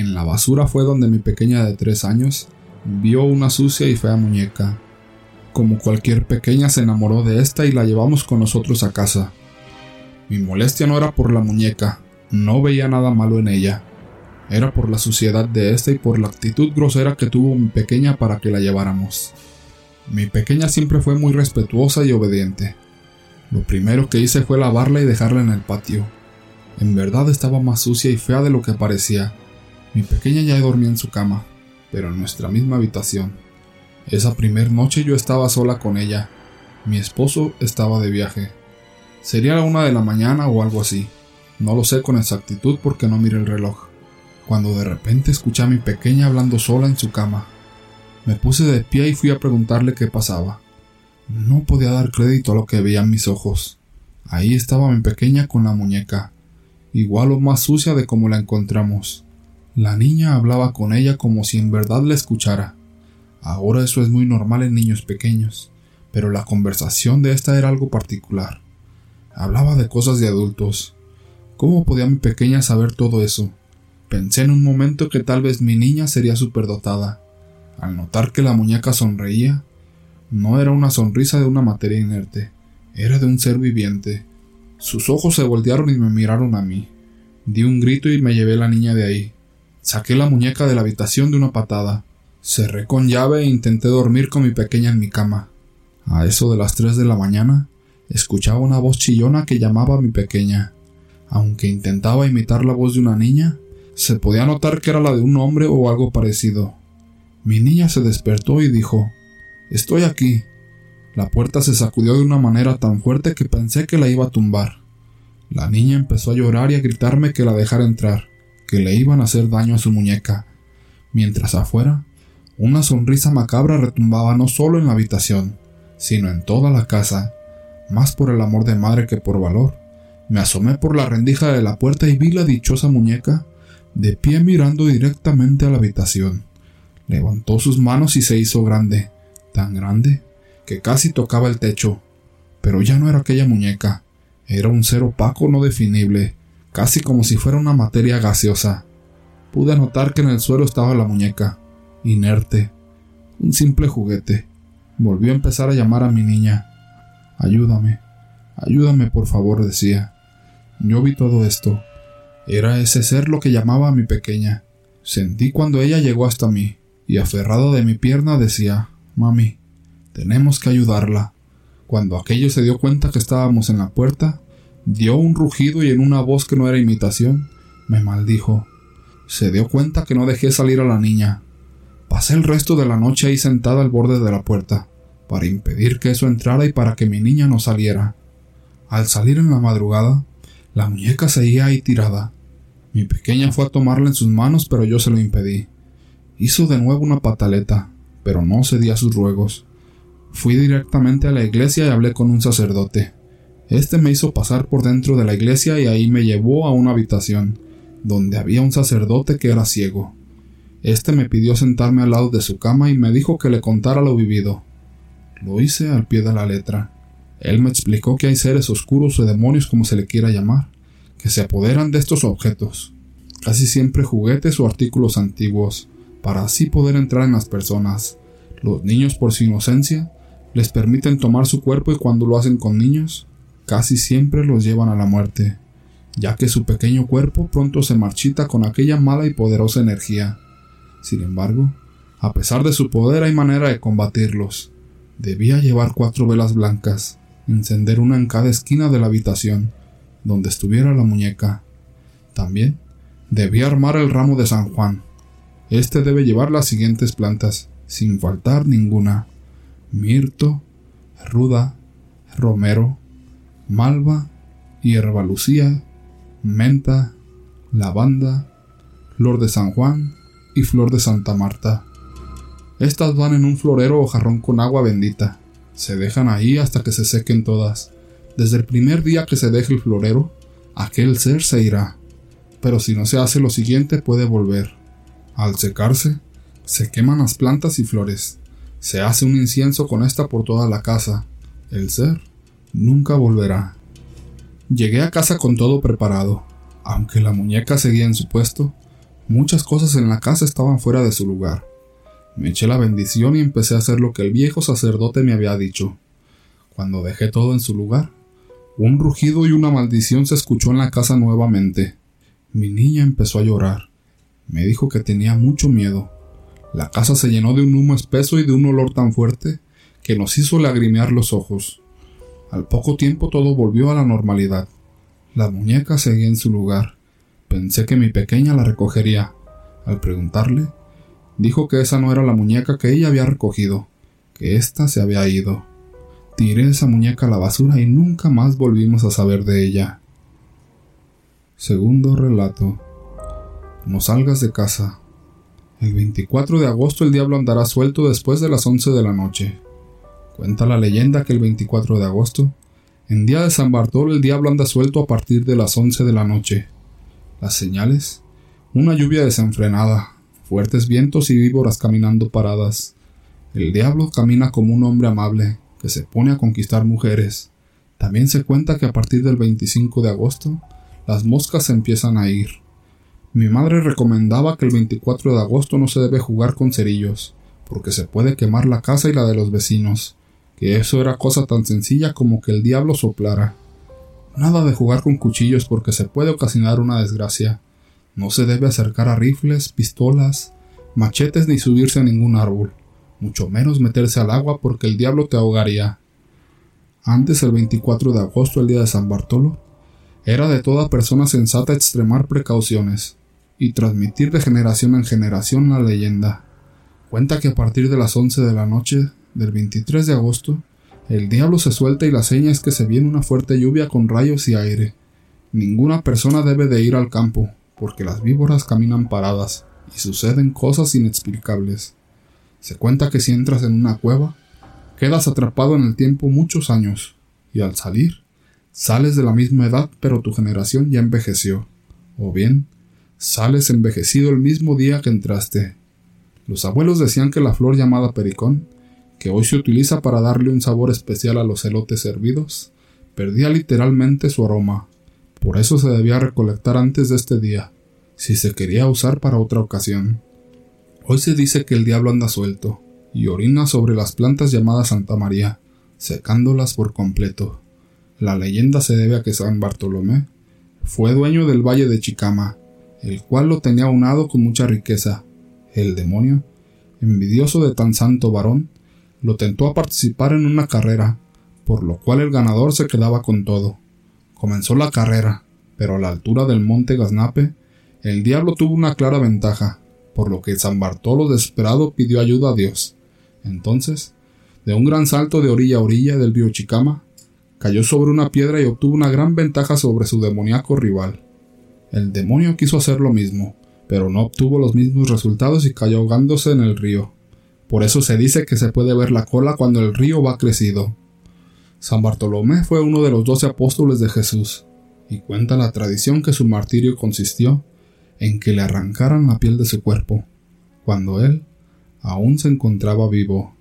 En la basura fue donde mi pequeña de tres años vio una sucia y fea muñeca. Como cualquier pequeña se enamoró de esta y la llevamos con nosotros a casa. Mi molestia no era por la muñeca, no veía nada malo en ella. Era por la suciedad de esta y por la actitud grosera que tuvo mi pequeña para que la lleváramos. Mi pequeña siempre fue muy respetuosa y obediente. Lo primero que hice fue lavarla y dejarla en el patio. En verdad estaba más sucia y fea de lo que parecía. Mi pequeña ya dormía en su cama, pero en nuestra misma habitación. Esa primer noche yo estaba sola con ella. Mi esposo estaba de viaje. Sería la una de la mañana o algo así. No lo sé con exactitud porque no miré el reloj. Cuando de repente escuché a mi pequeña hablando sola en su cama. Me puse de pie y fui a preguntarle qué pasaba. No podía dar crédito a lo que veían mis ojos. Ahí estaba mi pequeña con la muñeca, igual o más sucia de como la encontramos. La niña hablaba con ella como si en verdad la escuchara. Ahora eso es muy normal en niños pequeños, pero la conversación de esta era algo particular. Hablaba de cosas de adultos. ¿Cómo podía mi pequeña saber todo eso? Pensé en un momento que tal vez mi niña sería superdotada. Al notar que la muñeca sonreía, no era una sonrisa de una materia inerte, era de un ser viviente. Sus ojos se voltearon y me miraron a mí. Di un grito y me llevé la niña de ahí. Saqué la muñeca de la habitación de una patada. Cerré con llave e intenté dormir con mi pequeña en mi cama. A eso de las tres de la mañana, escuchaba una voz chillona que llamaba a mi pequeña. Aunque intentaba imitar la voz de una niña, se podía notar que era la de un hombre o algo parecido. Mi niña se despertó y dijo Estoy aquí. La puerta se sacudió de una manera tan fuerte que pensé que la iba a tumbar. La niña empezó a llorar y a gritarme que la dejara entrar, que le iban a hacer daño a su muñeca, mientras afuera una sonrisa macabra retumbaba no solo en la habitación, sino en toda la casa, más por el amor de madre que por valor. Me asomé por la rendija de la puerta y vi la dichosa muñeca de pie mirando directamente a la habitación. Levantó sus manos y se hizo grande, tan grande, que casi tocaba el techo. Pero ya no era aquella muñeca, era un ser opaco no definible, casi como si fuera una materia gaseosa. Pude notar que en el suelo estaba la muñeca, inerte, un simple juguete. Volvió a empezar a llamar a mi niña. Ayúdame, ayúdame por favor, decía. Yo vi todo esto. Era ese ser lo que llamaba a mi pequeña. Sentí cuando ella llegó hasta mí y aferrado de mi pierna decía Mami, tenemos que ayudarla. Cuando aquello se dio cuenta que estábamos en la puerta, dio un rugido y en una voz que no era imitación, me maldijo. Se dio cuenta que no dejé salir a la niña. Pasé el resto de la noche ahí sentada al borde de la puerta, para impedir que eso entrara y para que mi niña no saliera. Al salir en la madrugada, la muñeca seguía ahí tirada. Mi pequeña fue a tomarla en sus manos, pero yo se lo impedí. Hizo de nuevo una pataleta, pero no cedí a sus ruegos. Fui directamente a la iglesia y hablé con un sacerdote. Este me hizo pasar por dentro de la iglesia y ahí me llevó a una habitación, donde había un sacerdote que era ciego. Este me pidió sentarme al lado de su cama y me dijo que le contara lo vivido. Lo hice al pie de la letra. Él me explicó que hay seres oscuros o demonios como se le quiera llamar, que se apoderan de estos objetos, casi siempre juguetes o artículos antiguos, para así poder entrar en las personas. Los niños, por su inocencia, les permiten tomar su cuerpo y cuando lo hacen con niños, casi siempre los llevan a la muerte, ya que su pequeño cuerpo pronto se marchita con aquella mala y poderosa energía. Sin embargo, a pesar de su poder hay manera de combatirlos. Debía llevar cuatro velas blancas, encender una en cada esquina de la habitación, donde estuviera la muñeca. También debía armar el ramo de San Juan, este debe llevar las siguientes plantas, sin faltar ninguna: mirto, ruda, romero, malva, hierba lucía, menta, lavanda, flor de San Juan y flor de Santa Marta. Estas van en un florero o jarrón con agua bendita. Se dejan ahí hasta que se sequen todas. Desde el primer día que se deje el florero, aquel ser se irá. Pero si no se hace lo siguiente puede volver. Al secarse, se queman las plantas y flores. Se hace un incienso con esta por toda la casa. El ser nunca volverá. Llegué a casa con todo preparado. Aunque la muñeca seguía en su puesto, Muchas cosas en la casa estaban fuera de su lugar. Me eché la bendición y empecé a hacer lo que el viejo sacerdote me había dicho. Cuando dejé todo en su lugar, un rugido y una maldición se escuchó en la casa nuevamente. Mi niña empezó a llorar. Me dijo que tenía mucho miedo. La casa se llenó de un humo espeso y de un olor tan fuerte que nos hizo lagrimear los ojos. Al poco tiempo todo volvió a la normalidad. La muñeca seguía en su lugar. Pensé que mi pequeña la recogería. Al preguntarle, dijo que esa no era la muñeca que ella había recogido, que ésta se había ido. Tiré esa muñeca a la basura y nunca más volvimos a saber de ella. Segundo relato. No salgas de casa. El 24 de agosto el diablo andará suelto después de las 11 de la noche. Cuenta la leyenda que el 24 de agosto, en día de San Bartolo, el diablo anda suelto a partir de las 11 de la noche. Las señales: una lluvia desenfrenada, fuertes vientos y víboras caminando paradas. El diablo camina como un hombre amable, que se pone a conquistar mujeres. También se cuenta que a partir del 25 de agosto, las moscas empiezan a ir. Mi madre recomendaba que el 24 de agosto no se debe jugar con cerillos, porque se puede quemar la casa y la de los vecinos que eso era cosa tan sencilla como que el diablo soplara. Nada de jugar con cuchillos porque se puede ocasionar una desgracia. No se debe acercar a rifles, pistolas, machetes ni subirse a ningún árbol, mucho menos meterse al agua porque el diablo te ahogaría. Antes, el 24 de agosto, el día de San Bartolo, era de toda persona sensata extremar precauciones y transmitir de generación en generación la leyenda. Cuenta que a partir de las once de la noche del 23 de agosto, el diablo se suelta y la seña es que se viene una fuerte lluvia con rayos y aire. Ninguna persona debe de ir al campo, porque las víboras caminan paradas y suceden cosas inexplicables. Se cuenta que si entras en una cueva, quedas atrapado en el tiempo muchos años, y al salir, sales de la misma edad pero tu generación ya envejeció, o bien, sales envejecido el mismo día que entraste. Los abuelos decían que la flor llamada pericón que hoy se utiliza para darle un sabor especial a los elotes hervidos, perdía literalmente su aroma. Por eso se debía recolectar antes de este día, si se quería usar para otra ocasión. Hoy se dice que el diablo anda suelto, y orina sobre las plantas llamadas Santa María, secándolas por completo. La leyenda se debe a que San Bartolomé fue dueño del valle de Chicama, el cual lo tenía unado con mucha riqueza. El demonio, envidioso de tan santo varón, lo tentó a participar en una carrera, por lo cual el ganador se quedaba con todo. Comenzó la carrera, pero a la altura del monte Gaznape, el diablo tuvo una clara ventaja, por lo que San Bartolo desesperado pidió ayuda a Dios. Entonces, de un gran salto de orilla a orilla del río Chicama, cayó sobre una piedra y obtuvo una gran ventaja sobre su demoníaco rival. El demonio quiso hacer lo mismo, pero no obtuvo los mismos resultados y cayó ahogándose en el río. Por eso se dice que se puede ver la cola cuando el río va crecido. San Bartolomé fue uno de los doce apóstoles de Jesús, y cuenta la tradición que su martirio consistió en que le arrancaran la piel de su cuerpo, cuando él aún se encontraba vivo.